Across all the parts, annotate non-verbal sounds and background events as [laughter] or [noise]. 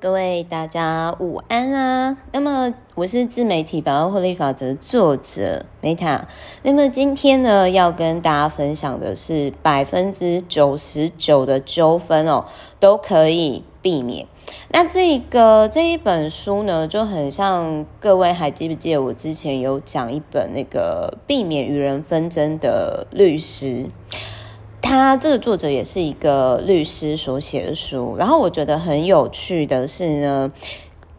各位大家午安啊！那么我是自媒体百万获利法则作者 Meta。那么今天呢，要跟大家分享的是百分之九十九的纠纷哦，都可以避免。那这个这一本书呢，就很像各位还记不记得我之前有讲一本那个避免与人纷争的律师。他这个作者也是一个律师所写的书，然后我觉得很有趣的是呢，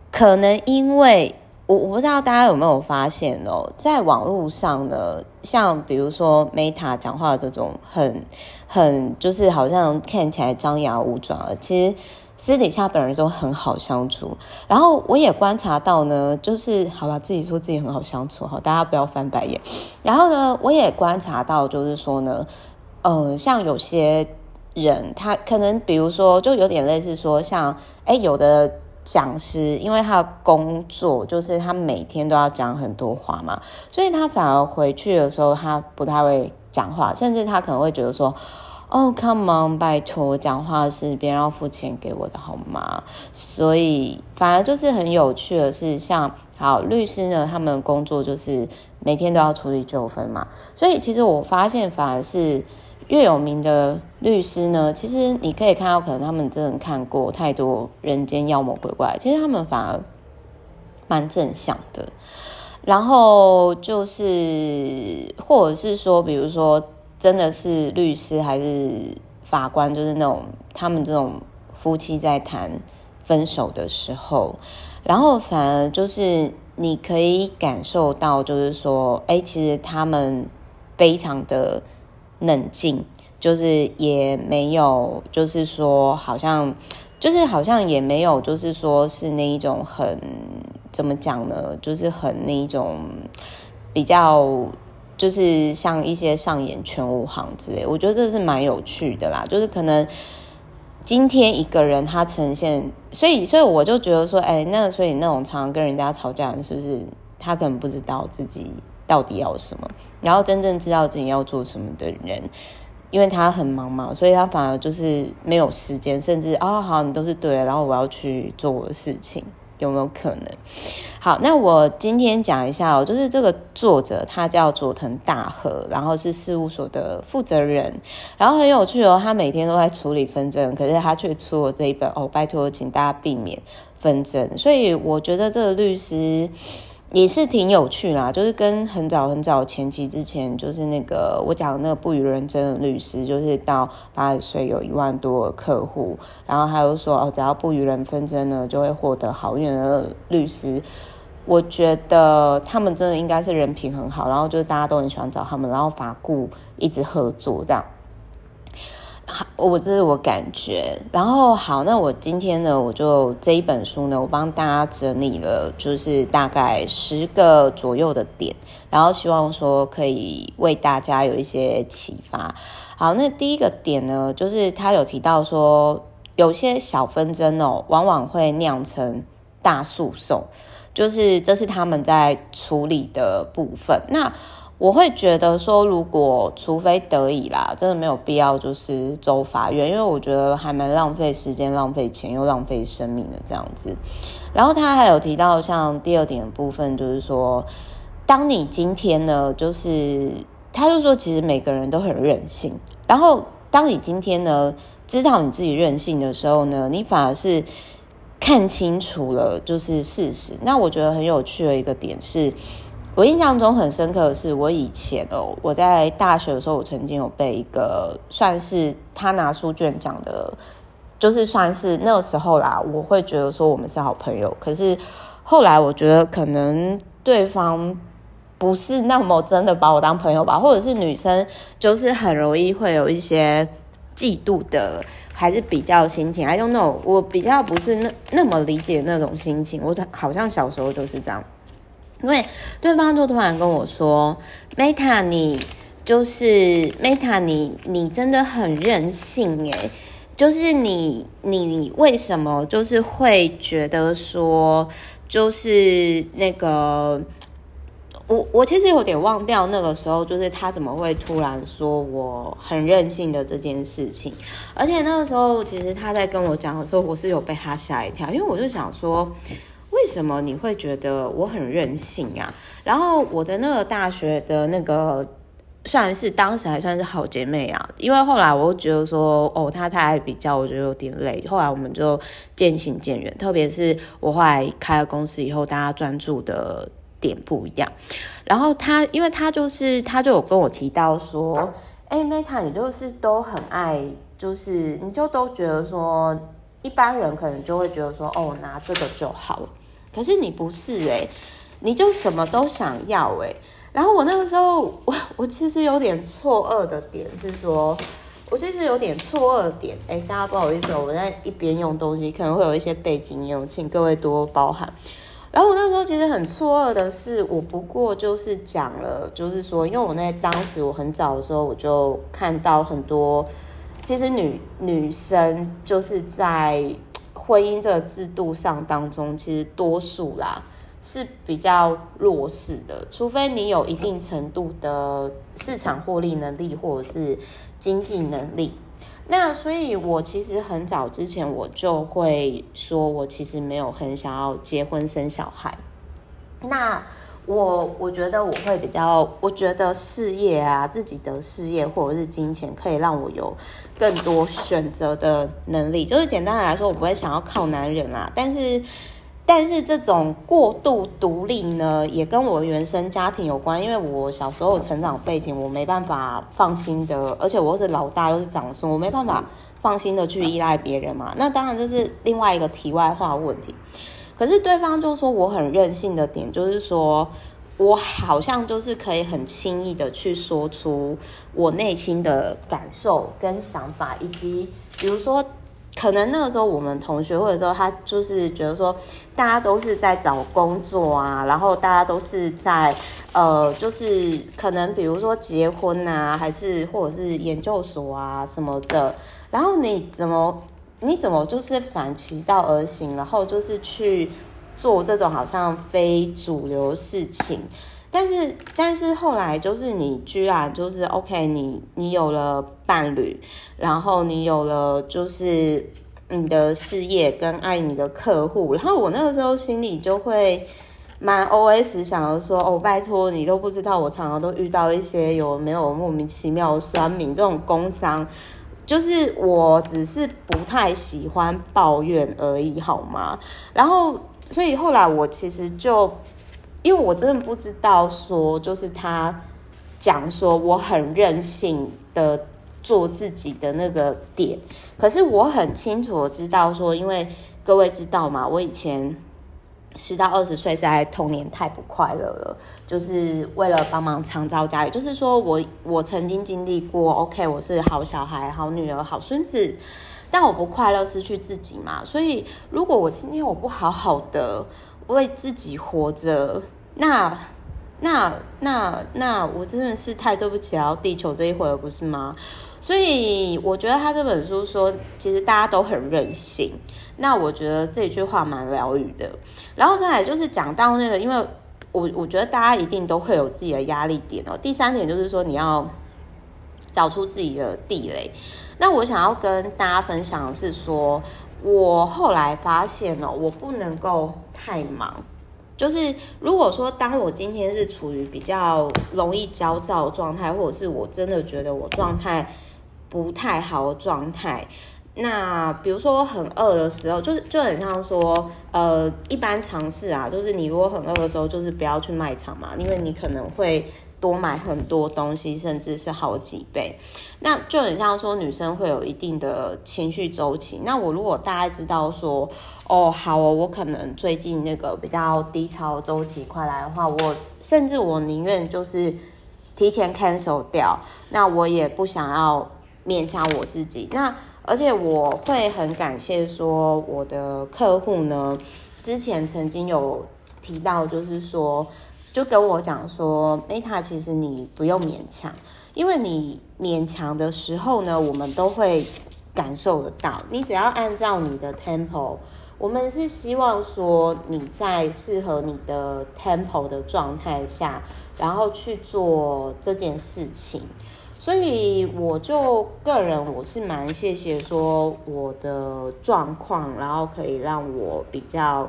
可能因为我我不知道大家有没有发现哦，在网络上呢，像比如说 Meta 讲话的这种很很就是好像看起来张牙舞爪，其实私底下本人都很好相处。然后我也观察到呢，就是好了，自己说自己很好相处哈，大家不要翻白眼。然后呢，我也观察到，就是说呢。呃，像有些人，他可能比如说，就有点类似说，像哎，有的讲师，因为他的工作就是他每天都要讲很多话嘛，所以他反而回去的时候，他不太会讲话，甚至他可能会觉得说，哦，come on，拜托，讲话是别人要付钱给我的好吗？所以反而就是很有趣的是，像好律师呢，他们的工作就是每天都要处理纠纷嘛，所以其实我发现反而是。越有名的律师呢，其实你可以看到，可能他们真的看过太多人间妖魔鬼怪，其实他们反而蛮正向的。然后就是，或者是说，比如说，真的是律师还是法官，就是那种他们这种夫妻在谈分手的时候，然后反而就是你可以感受到，就是说，哎，其实他们非常的。冷静，就是也没有，就是说，好像，就是好像也没有，就是说是那一种很怎么讲呢？就是很那一种比较，就是像一些上演全武行之类，我觉得这是蛮有趣的啦。就是可能今天一个人他呈现，所以所以我就觉得说，哎，那所以那种常常跟人家吵架的，是不是他可能不知道自己。到底要什么？然后真正知道自己要做什么的人，因为他很忙嘛，所以他反而就是没有时间，甚至啊、哦，好，你都是对的，然后我要去做我的事情，有没有可能？好，那我今天讲一下哦，就是这个作者他叫佐藤大和，然后是事务所的负责人，然后很有趣哦，他每天都在处理纷争，可是他却出了这一本哦，拜托，请大家避免纷争，所以我觉得这个律师。也是挺有趣啦，就是跟很早很早前期之前，就是那个我讲那个不与人争的律师，就是到八十岁有一万多个客户，然后他又说哦，只要不与人纷争呢，就会获得好运的律师。我觉得他们真的应该是人品很好，然后就是大家都很喜欢找他们，然后法顾一直合作这样。好，我这是我感觉。然后好，那我今天呢，我就这一本书呢，我帮大家整理了，就是大概十个左右的点，然后希望说可以为大家有一些启发。好，那第一个点呢，就是他有提到说，有些小纷争哦，往往会酿成大诉讼，就是这是他们在处理的部分。那我会觉得说，如果除非得已啦，真的没有必要就是走法院，因为我觉得还蛮浪费时间、浪费钱又浪费生命的这样子。然后他还有提到，像第二点的部分，就是说，当你今天呢，就是他就说，其实每个人都很任性。然后当你今天呢，知道你自己任性的时候呢，你反而是看清楚了就是事实。那我觉得很有趣的一个点是。我印象中很深刻的是，我以前哦，我在大学的时候，我曾经有被一个算是他拿书卷奖的，就是算是那个时候啦，我会觉得说我们是好朋友。可是后来我觉得可能对方不是那么真的把我当朋友吧，或者是女生就是很容易会有一些嫉妒的，还是比较心情。I don't know，我比较不是那那么理解那种心情。我好像小时候就是这样。因为对方就突然跟我说：“Meta，你就是 Meta，你你真的很任性诶，就是你你为什么就是会觉得说，就是那个我我其实有点忘掉那个时候，就是他怎么会突然说我很任性的这件事情，而且那个时候其实他在跟我讲的时候，我是有被他吓一跳，因为我就想说，为什么你会觉得我很任性啊？然后我的那个大学的那个算是当时还算是好姐妹啊，因为后来我觉得说，哦，他太爱比较，我觉得有点累，后来我们就渐行渐远，特别是我后来开了公司以后，大家专注的。点不一样，然后他，因为他就是，他就有跟我提到说，哎，Meta，你就是都很爱，就是你就都觉得说，一般人可能就会觉得说，哦，拿这个就好了，可是你不是哎、欸，你就什么都想要哎、欸，然后我那个时候，我我其实有点错愕的点是说，我其实有点错愕的点，哎，大家不好意思，我在一边用东西，可能会有一些背景音，请各位多包涵。然后我那时候其实很错愕的是，我不过就是讲了，就是说，因为我那当时我很早的时候我就看到很多，其实女女生就是在婚姻这个制度上当中，其实多数啦是比较弱势的，除非你有一定程度的市场获利能力或者是经济能力。那所以，我其实很早之前我就会说，我其实没有很想要结婚生小孩。那我我觉得我会比较，我觉得事业啊，自己的事业或者是金钱，可以让我有更多选择的能力。就是简单来说，我不会想要靠男人啊，但是。但是这种过度独立呢，也跟我原生家庭有关。因为我小时候成长背景，我没办法放心的，而且我又是老大，又是长孙，我没办法放心的去依赖别人嘛。那当然这是另外一个题外话问题。可是对方就说我很任性的点，就是说我好像就是可以很轻易的去说出我内心的感受跟想法，以及比如说。可能那个时候我们同学或者说他就是觉得说，大家都是在找工作啊，然后大家都是在呃，就是可能比如说结婚啊，还是或者是研究所啊什么的，然后你怎么你怎么就是反其道而行，然后就是去做这种好像非主流事情。但是，但是后来就是你居然就是 OK，你你有了伴侣，然后你有了就是你的事业跟爱你的客户，然后我那个时候心里就会蛮 OS 想着说，哦，拜托你都不知道，我常常都遇到一些有没有莫名其妙的酸民这种工伤，就是我只是不太喜欢抱怨而已，好吗？然后，所以后来我其实就。因为我真的不知道说，就是他讲说我很任性的做自己的那个点，可是我很清楚的知道说，因为各位知道嘛，我以前十到二十岁在童年太不快乐了，就是为了帮忙长照家里，就是说我我曾经经历过，OK，我是好小孩、好女儿、好孙子，但我不快乐，失去自己嘛，所以如果我今天我不好好的为自己活着。那、那、那、那，我真的是太对不起地球这一回了，不是吗？所以我觉得他这本书说，其实大家都很任性。那我觉得这句话蛮疗愈的。然后再来就是讲到那个，因为我我觉得大家一定都会有自己的压力点哦。第三点就是说，你要找出自己的地雷。那我想要跟大家分享的是说，我后来发现哦，我不能够太忙。就是如果说，当我今天是处于比较容易焦躁状态，或者是我真的觉得我状态不太好的状态，那比如说我很饿的时候，就是就很像说，呃，一般常识啊，就是你如果很饿的时候，就是不要去卖场嘛，因为你可能会。多买很多东西，甚至是好几倍，那就很像说女生会有一定的情绪周期。那我如果大家知道说，哦，好哦，我可能最近那个比较低潮周期快来的话，我甚至我宁愿就是提前 cancel 掉，那我也不想要勉强我自己。那而且我会很感谢说我的客户呢，之前曾经有提到，就是说。就跟我讲说，Meta，其实你不用勉强，因为你勉强的时候呢，我们都会感受得到。你只要按照你的 tempo，我们是希望说你在适合你的 tempo 的状态下，然后去做这件事情。所以我就个人我是蛮谢谢说我的状况，然后可以让我比较。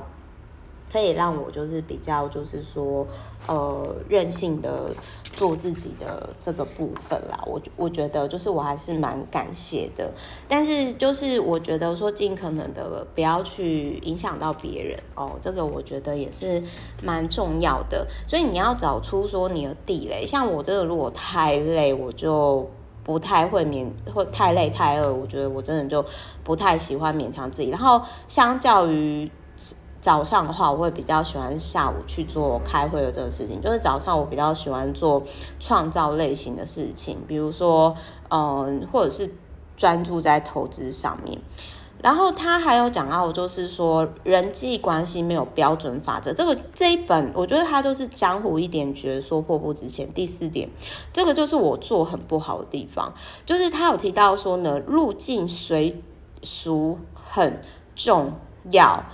可以让我就是比较就是说，呃，任性的做自己的这个部分啦。我我觉得就是我还是蛮感谢的，但是就是我觉得说尽可能的不要去影响到别人哦，这个我觉得也是蛮重要的。所以你要找出说你的地雷，像我这个如果太累，我就不太会勉，会太累太饿，我觉得我真的就不太喜欢勉强自己。然后相较于。早上的话，我会比较喜欢下午去做开会的这个事情。就是早上我比较喜欢做创造类型的事情，比如说，嗯，或者是专注在投资上面。然后他还有讲到，就是说人际关系没有标准法则。这个这一本，我觉得他就是江湖一点觉得，说破不值钱。第四点，这个就是我做很不好的地方，就是他有提到说呢，入境随俗很重要。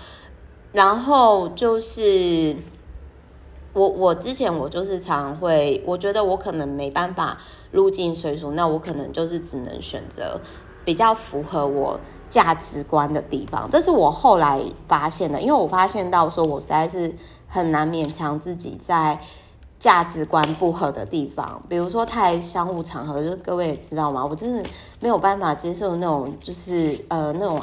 然后就是我，我之前我就是常会，我觉得我可能没办法入境随俗，那我可能就是只能选择比较符合我价值观的地方。这是我后来发现的，因为我发现到说我实在是很难勉强自己在价值观不合的地方，比如说太商务场合，就各位也知道吗？我真的没有办法接受那种，就是呃那种。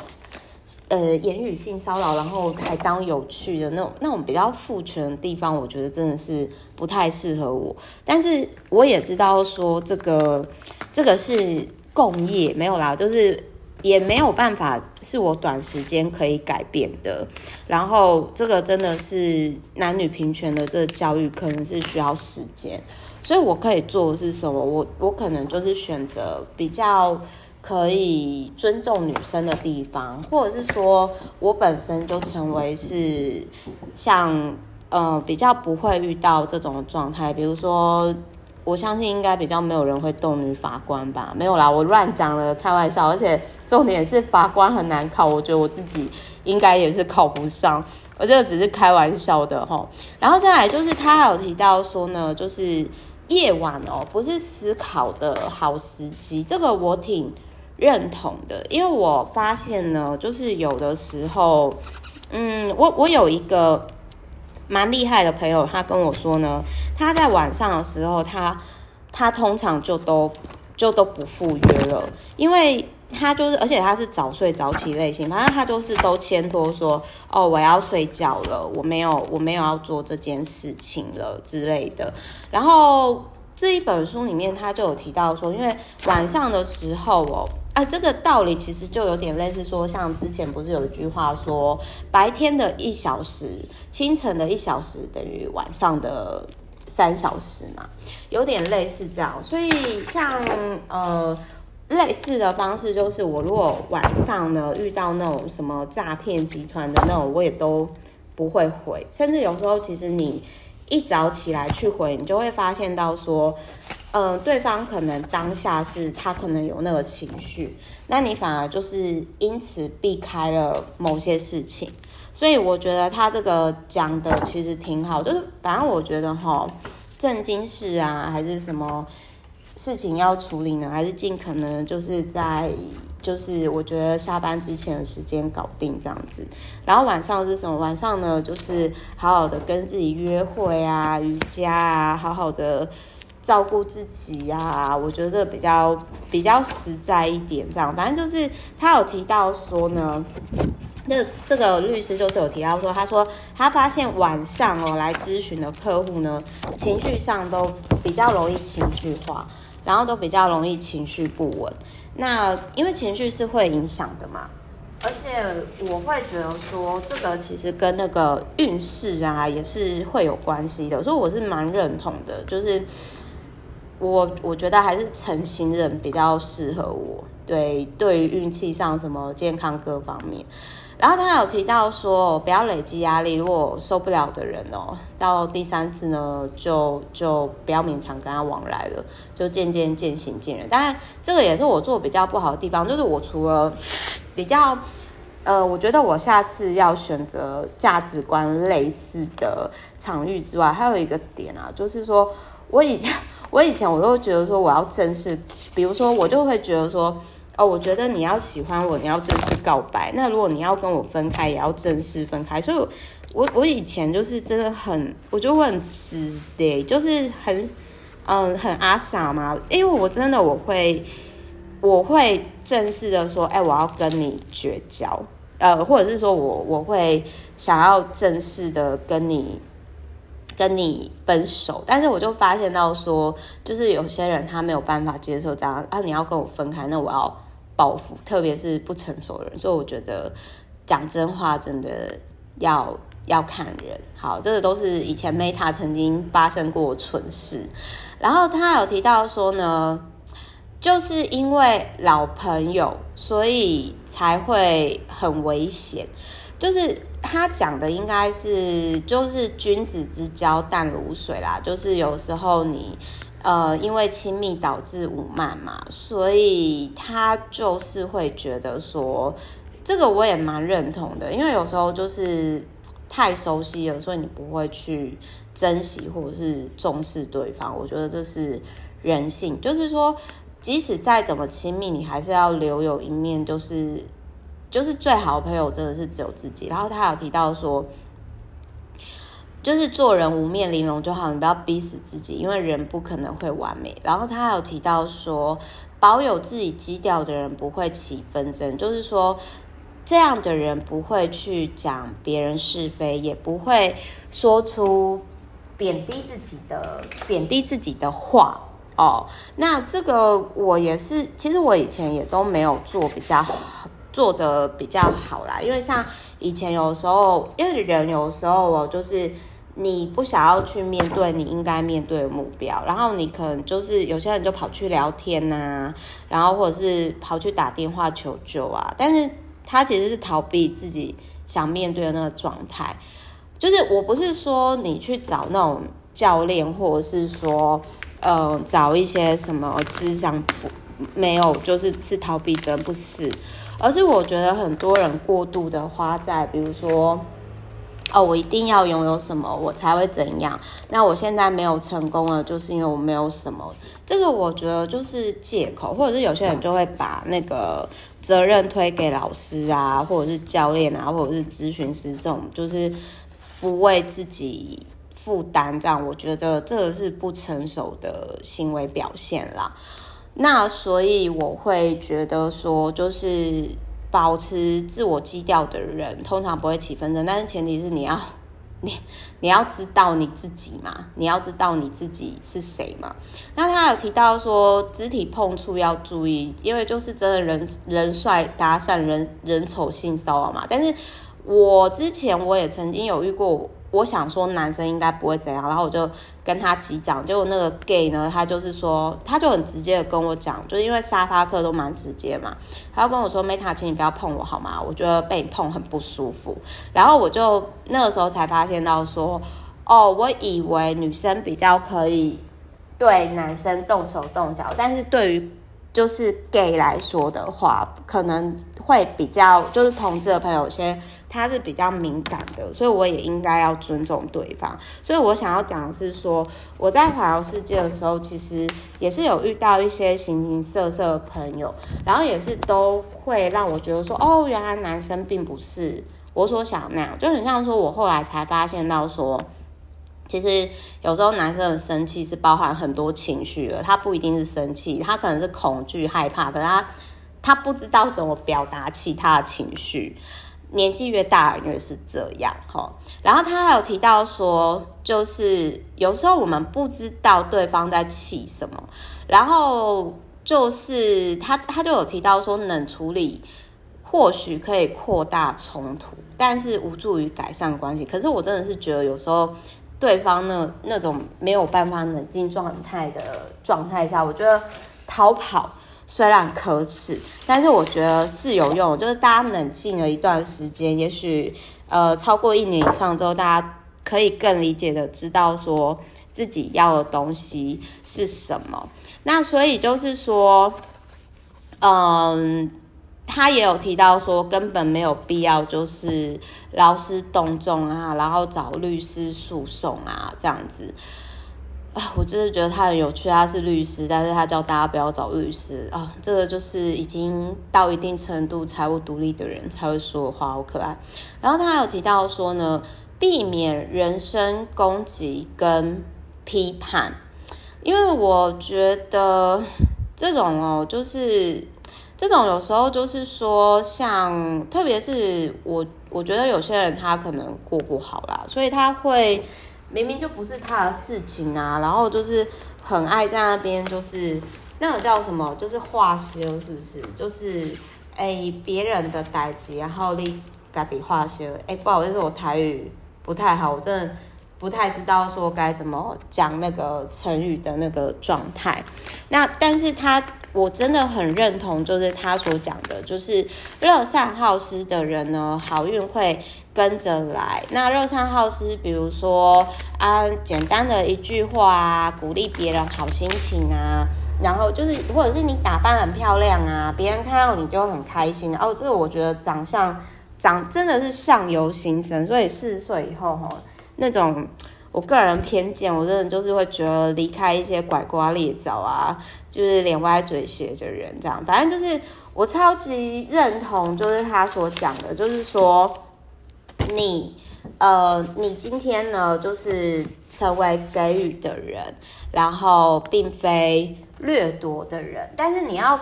呃，言语性骚扰，然后还当有趣的那种那种比较父权的地方，我觉得真的是不太适合我。但是我也知道说这个这个是共业，没有啦，就是也没有办法是我短时间可以改变的。然后这个真的是男女平权的这个教育，可能是需要时间。所以我可以做的是什么？我我可能就是选择比较。可以尊重女生的地方，或者是说我本身就成为是像呃比较不会遇到这种状态，比如说我相信应该比较没有人会动女法官吧？没有啦，我乱讲了，开玩笑。而且重点是法官很难考，我觉得我自己应该也是考不上，我这个只是开玩笑的吼。然后再来就是他还有提到说呢，就是夜晚哦，不是思考的好时机，这个我挺。认同的，因为我发现呢，就是有的时候，嗯，我我有一个蛮厉害的朋友，他跟我说呢，他在晚上的时候，他他通常就都就都不赴约了，因为他就是，而且他是早睡早起类型，反正他就是都牵拖说，哦，我要睡觉了，我没有我没有要做这件事情了之类的，然后这一本书里面他就有提到说，因为晚上的时候哦。啊，这个道理其实就有点类似说，像之前不是有一句话说，白天的一小时，清晨的一小时等于晚上的三小时嘛，有点类似这样。所以像呃类似的方式，就是我如果晚上呢遇到那种什么诈骗集团的那种，我也都不会回，甚至有时候其实你一早起来去回，你就会发现到说。嗯、对方可能当下是他可能有那个情绪，那你反而就是因此避开了某些事情，所以我觉得他这个讲的其实挺好，就是反正我觉得哈，正经事啊，还是什么事情要处理呢，还是尽可能就是在就是我觉得下班之前的时间搞定这样子，然后晚上是什么？晚上呢，就是好好的跟自己约会啊，瑜伽啊，好好的。照顾自己呀、我觉得比较比较实在一点，这样。反正就是他有提到说呢，那这个律师就是有提到说，他说他发现晚上哦来咨询的客户呢，情绪上都比较容易情绪化，然后都比较容易情绪不稳。那因为情绪是会影响的嘛，而且我会觉得说，这个其实跟那个运势啊也是会有关系的，所以我是蛮认同的，就是。我我觉得还是成型人比较适合我，对，对于运气上什么健康各方面。然后他有提到说，不要累积压力，如果受不了的人哦，到第三次呢，就就不要勉强跟他往来了，就渐渐渐行渐远。当然，这个也是我做比较不好的地方，就是我除了比较呃，我觉得我下次要选择价值观类似的场域之外，还有一个点啊，就是说我以前我以前我都觉得说我要正视，比如说我就会觉得说。哦，我觉得你要喜欢我，你要正式告白。那如果你要跟我分开，也要正式分开。所以我，我以前就是真的很，我就会很直的，就是很，嗯，很阿傻嘛。因为我真的我会，我会正式的说，哎，我要跟你绝交，呃，或者是说我我会想要正式的跟你跟你分手。但是我就发现到说，就是有些人他没有办法接受这样啊，你要跟我分开，那我要。报复，特别是不成熟的人，所以我觉得讲真话真的要要看人。好，这个都是以前 Meta 曾经发生过蠢事。然后他有提到说呢，就是因为老朋友，所以才会很危险。就是他讲的应该是，就是君子之交淡如水啦。就是有时候你。呃，因为亲密导致侮慢嘛，所以他就是会觉得说，这个我也蛮认同的。因为有时候就是太熟悉了，所以你不会去珍惜或者是重视对方。我觉得这是人性，就是说，即使再怎么亲密，你还是要留有一面，就是就是最好的朋友真的是只有自己。然后他有提到说。就是做人无面玲珑就好，你不要逼死自己，因为人不可能会完美。然后他有提到说，保有自己基调的人不会起纷争，就是说这样的人不会去讲别人是非，也不会说出贬低自己的贬低自己的话哦。那这个我也是，其实我以前也都没有做比较，做得比较好啦，因为像以前有时候，因为人有时候哦，就是。你不想要去面对你应该面对的目标，然后你可能就是有些人就跑去聊天呐、啊，然后或者是跑去打电话求救啊，但是他其实是逃避自己想面对的那个状态。就是我不是说你去找那种教练，或者是说呃找一些什么咨商不没有，就是是逃避真不是，而是我觉得很多人过度的花在比如说。哦，我一定要拥有什么，我才会怎样？那我现在没有成功了，就是因为我没有什么。这个我觉得就是借口，或者是有些人就会把那个责任推给老师啊，或者是教练啊，或者是咨询师这种，就是不为自己负担。这样我觉得这个是不成熟的行为表现啦。那所以我会觉得说，就是。保持自我基调的人通常不会起纷争，但是前提是你要 [laughs] 你你要知道你自己嘛，你要知道你自己是谁嘛。那他有提到说肢体碰触要注意，因为就是真的人人帅搭讪，人人丑性骚扰嘛。但是我之前我也曾经有遇过。我想说男生应该不会怎样，然后我就跟他击掌，结果那个 gay 呢，他就是说，他就很直接的跟我讲，就是因为沙发客都蛮直接嘛，他就跟我说，Meta，请你不要碰我好吗？我觉得被你碰很不舒服。然后我就那个时候才发现到说，哦，我以为女生比较可以对男生动手动脚，但是对于就是 gay 来说的话，可能会比较就是同志的朋友先。他是比较敏感的，所以我也应该要尊重对方。所以我想要讲的是说，我在环游世界的时候，其实也是有遇到一些形形色色的朋友，然后也是都会让我觉得说，哦，原来男生并不是我所想那样，就很像说，我后来才发现到说，其实有时候男生的生气是包含很多情绪的，他不一定是生气，他可能是恐惧、害怕，可是他他不知道怎么表达其他的情绪。年纪越大，越是这样哈。然后他还有提到说，就是有时候我们不知道对方在气什么，然后就是他他就有提到说，冷处理或许可以扩大冲突，但是无助于改善关系。可是我真的是觉得，有时候对方那那种没有办法冷静状态的状态下，我觉得逃跑。虽然可耻，但是我觉得是有用。就是大家冷静了一段时间，也许呃超过一年以上之后，大家可以更理解的知道说自己要的东西是什么。那所以就是说，嗯，他也有提到说，根本没有必要就是劳师动众啊，然后找律师诉讼啊，这样子啊，我真的觉得他很有趣。他是律师，但是他叫大家不要找律师啊，这个就是已经到一定程度财务独立的人才会说的话，好可爱。然后他还有提到说呢，避免人身攻击跟批判，因为我觉得这种哦，就是。这种有时候就是说，像特别是我，我觉得有些人他可能过不好啦，所以他会明明就不是他的事情啊，然后就是很爱在那边，就是那个叫什么，就是化修，是不是？就是哎，别人的代志，然后你自己化修。哎，不好意思，我台语不太好，我真的不太知道说该怎么讲那个成语的那个状态。那但是他。我真的很认同，就是他所讲的，就是乐善好施的人呢，好运会跟着来。那乐善好施，比如说啊，简单的一句话啊，鼓励别人好心情啊，然后就是或者是你打扮很漂亮啊，别人看到你就很开心。哦，这个我觉得长相长真的是相由心生，所以四十岁以后哈，那种。我个人偏见，我真的就是会觉得离开一些拐瓜裂枣啊，就是脸歪嘴斜的人，这样，反正就是我超级认同，就是他所讲的，就是说你呃，你今天呢，就是成为给予的人，然后并非掠夺的人，但是你要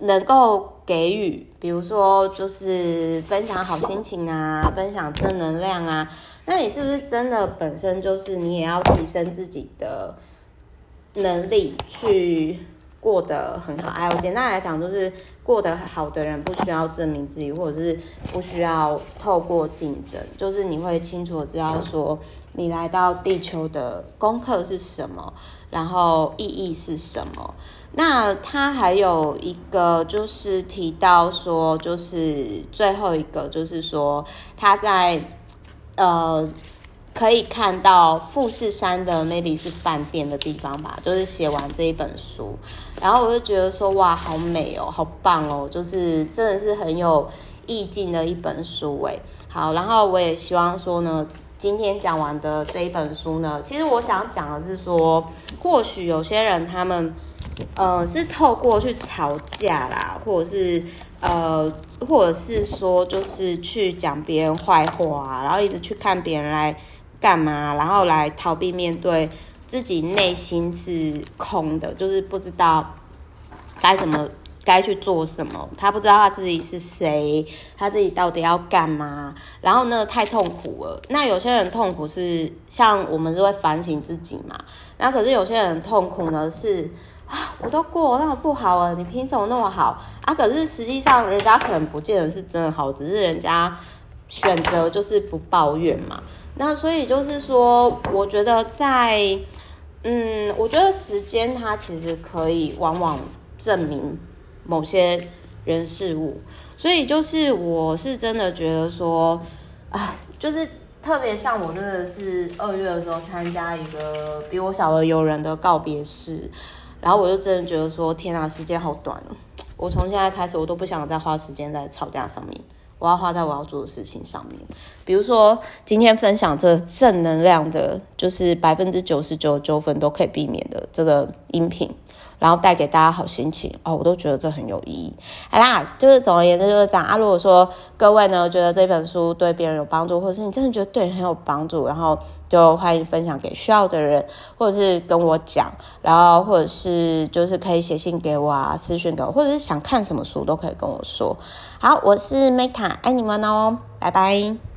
能够给予，比如说就是分享好心情啊，分享正能量啊。那你是不是真的本身就是你也要提升自己的能力去过得很好？哎，我简单来讲，就是过得好的人不需要证明自己，或者是不需要透过竞争，就是你会清楚的知道说你来到地球的功课是什么，然后意义是什么。那他还有一个就是提到说，就是最后一个就是说他在。呃，可以看到富士山的 maybe 是饭店的地方吧，就是写完这一本书，然后我就觉得说哇，好美哦，好棒哦，就是真的是很有意境的一本书诶。好，然后我也希望说呢，今天讲完的这一本书呢，其实我想讲的是说，或许有些人他们，呃，是透过去吵架啦，或者是。呃，或者是说，就是去讲别人坏话，然后一直去看别人来干嘛，然后来逃避面对自己内心是空的，就是不知道该怎么该去做什么，他不知道他自己是谁，他自己到底要干嘛，然后呢，太痛苦了。那有些人痛苦是像我们是会反省自己嘛，那可是有些人痛苦呢是。啊，我都过那么不好了，你凭什么那么好啊？可是实际上，人家可能不见得是真的好，只是人家选择就是不抱怨嘛。那所以就是说，我觉得在，嗯，我觉得时间它其实可以往往证明某些人事物。所以就是，我是真的觉得说，啊，就是特别像我真的是二月的时候参加一个比我小的友人的告别式。然后我就真的觉得说，天啊，时间好短哦！我从现在开始，我都不想再花时间在吵架上面，我要花在我要做的事情上面。比如说，今天分享这正能量的，就是百分之九十九纠纷都可以避免的这个音频。然后带给大家好心情哦，我都觉得这很有意义。好啦，就是总而言之就是这样啊。如果说各位呢觉得这本书对别人有帮助，或者是你真的觉得对很有帮助，然后就欢迎分享给需要的人，或者是跟我讲，然后或者是就是可以写信给我啊，私讯给我，或者是想看什么书都可以跟我说。好，我是 Meta，爱你们哦，拜拜。